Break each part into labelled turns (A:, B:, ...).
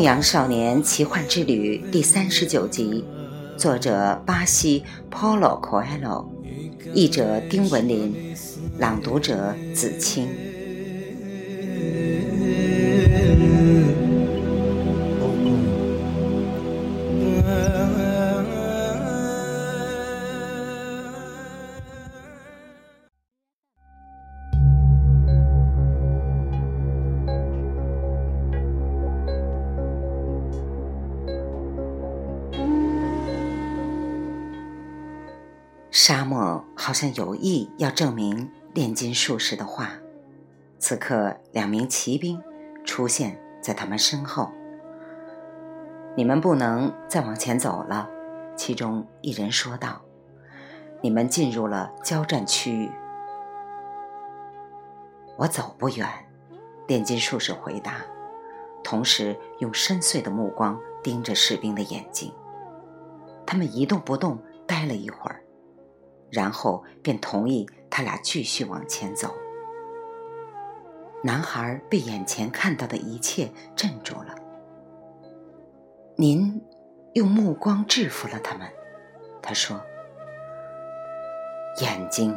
A: 牧羊少年奇幻之旅》第三十九集，作者巴西 Paulo Coelho，译者丁文林，朗读者子清。好像有意要证明炼金术士的话。此刻，两名骑兵出现在他们身后。你们不能再往前走了，其中一人说道：“你们进入了交战区域。”我走不远，炼金术士回答，同时用深邃的目光盯着士兵的眼睛。他们一动不动，待了一会儿。然后便同意他俩继续往前走。男孩被眼前看到的一切镇住了。您用目光制服了他们，他说：“眼睛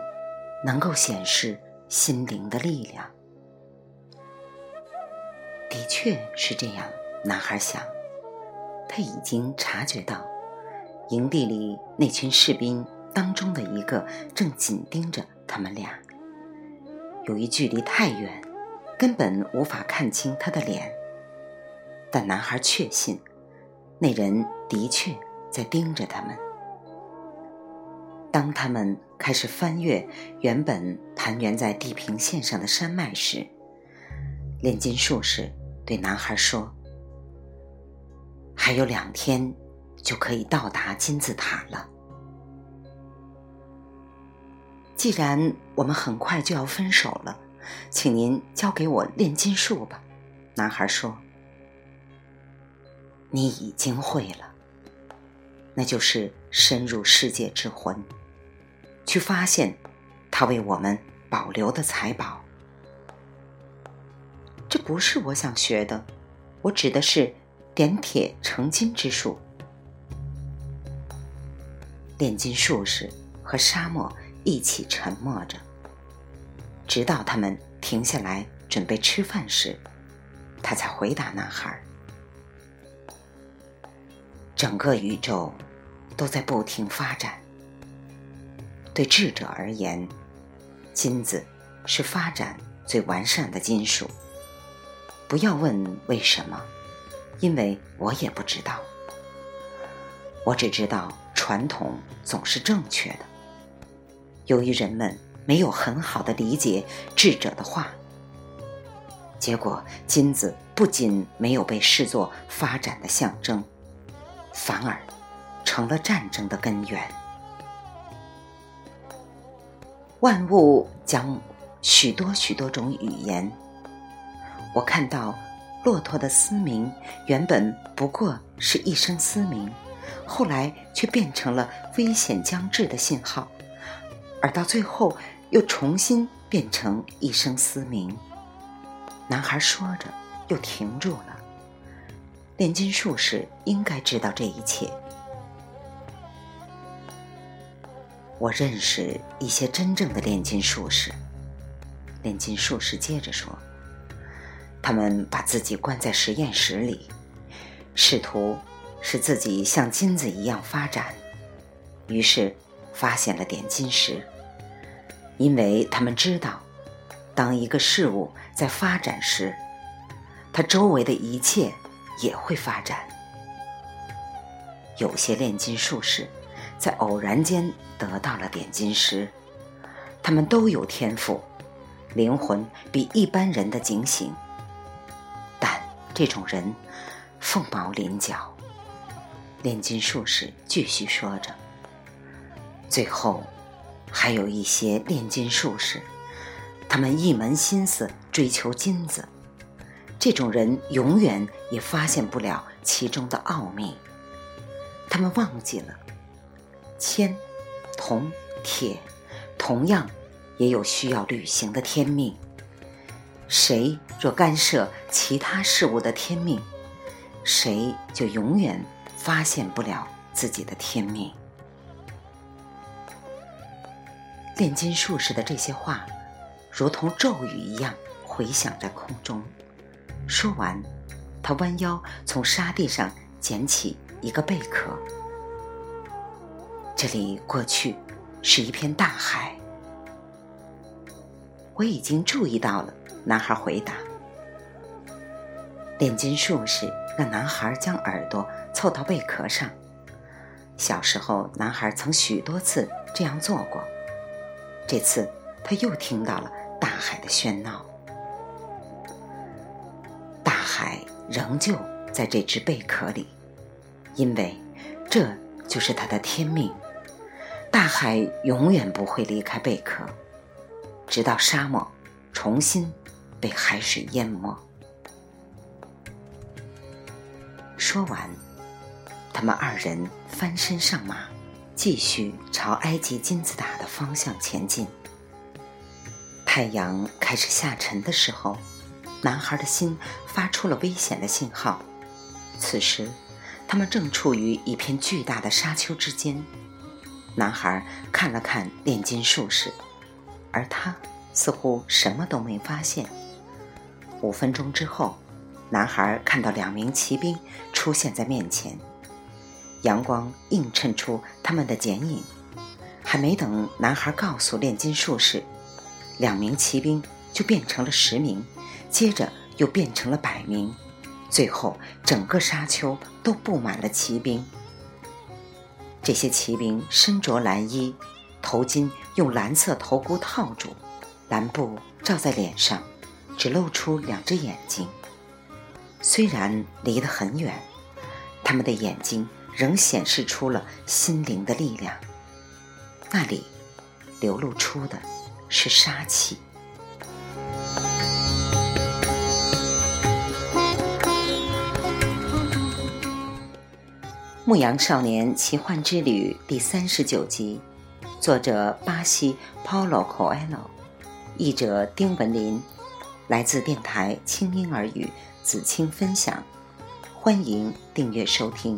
A: 能够显示心灵的力量。”的确是这样，男孩想，他已经察觉到营地里那群士兵。当中的一个正紧盯着他们俩，由于距离太远，根本无法看清他的脸。但男孩确信，那人的确在盯着他们。当他们开始翻越原本盘旋在地平线上的山脉时，炼金术士对男孩说：“还有两天，就可以到达金字塔了。”既然我们很快就要分手了，请您教给我炼金术吧。”男孩说。“你已经会了，那就是深入世界之魂，去发现他为我们保留的财宝。这不是我想学的，我指的是点铁成金之术。炼金术士和沙漠。”一起沉默着，直到他们停下来准备吃饭时，他才回答男孩：“整个宇宙都在不停发展。对智者而言，金子是发展最完善的金属。不要问为什么，因为我也不知道。我只知道传统总是正确的。”由于人们没有很好的理解智者的话，结果金子不仅没有被视作发展的象征，反而成了战争的根源。万物讲许多许多种语言。我看到骆驼的嘶鸣原本不过是一声嘶鸣，后来却变成了危险将至的信号。而到最后，又重新变成一声嘶鸣。男孩说着，又停住了。炼金术士应该知道这一切。我认识一些真正的炼金术士。炼金术士接着说：“他们把自己关在实验室里，试图使自己像金子一样发展，于是发现了点金石。”因为他们知道，当一个事物在发展时，它周围的一切也会发展。有些炼金术士在偶然间得到了点金石，他们都有天赋，灵魂比一般人的警醒，但这种人凤毛麟角。炼金术士继续说着，最后。还有一些炼金术士，他们一门心思追求金子，这种人永远也发现不了其中的奥秘。他们忘记了，铅、铜、铁，同样也有需要履行的天命。谁若干涉其他事物的天命，谁就永远发现不了自己的天命。炼金术士的这些话，如同咒语一样回响在空中。说完，他弯腰从沙地上捡起一个贝壳。这里过去是一片大海。我已经注意到了，男孩回答。炼金术士让男孩将耳朵凑到贝壳上。小时候，男孩曾许多次这样做过。这次，他又听到了大海的喧闹。大海仍旧在这只贝壳里，因为这就是他的天命。大海永远不会离开贝壳，直到沙漠重新被海水淹没。说完，他们二人翻身上马，继续朝埃及金字塔的方向前进。太阳开始下沉的时候，男孩的心发出了危险的信号。此时，他们正处于一片巨大的沙丘之间。男孩看了看炼金术士，而他似乎什么都没发现。五分钟之后，男孩看到两名骑兵出现在面前，阳光映衬出他们的剪影。还没等男孩告诉炼金术士，两名骑兵就变成了十名，接着又变成了百名，最后整个沙丘都布满了骑兵。这些骑兵身着蓝衣，头巾用蓝色头箍套住，蓝布罩在脸上，只露出两只眼睛。虽然离得很远，他们的眼睛仍显示出了心灵的力量。那里流露出的是杀气。《牧羊少年奇幻之旅》第三十九集，作者巴西 Paulo Coelho，译者丁文林，来自电台轻音耳语子青分享，欢迎订阅收听。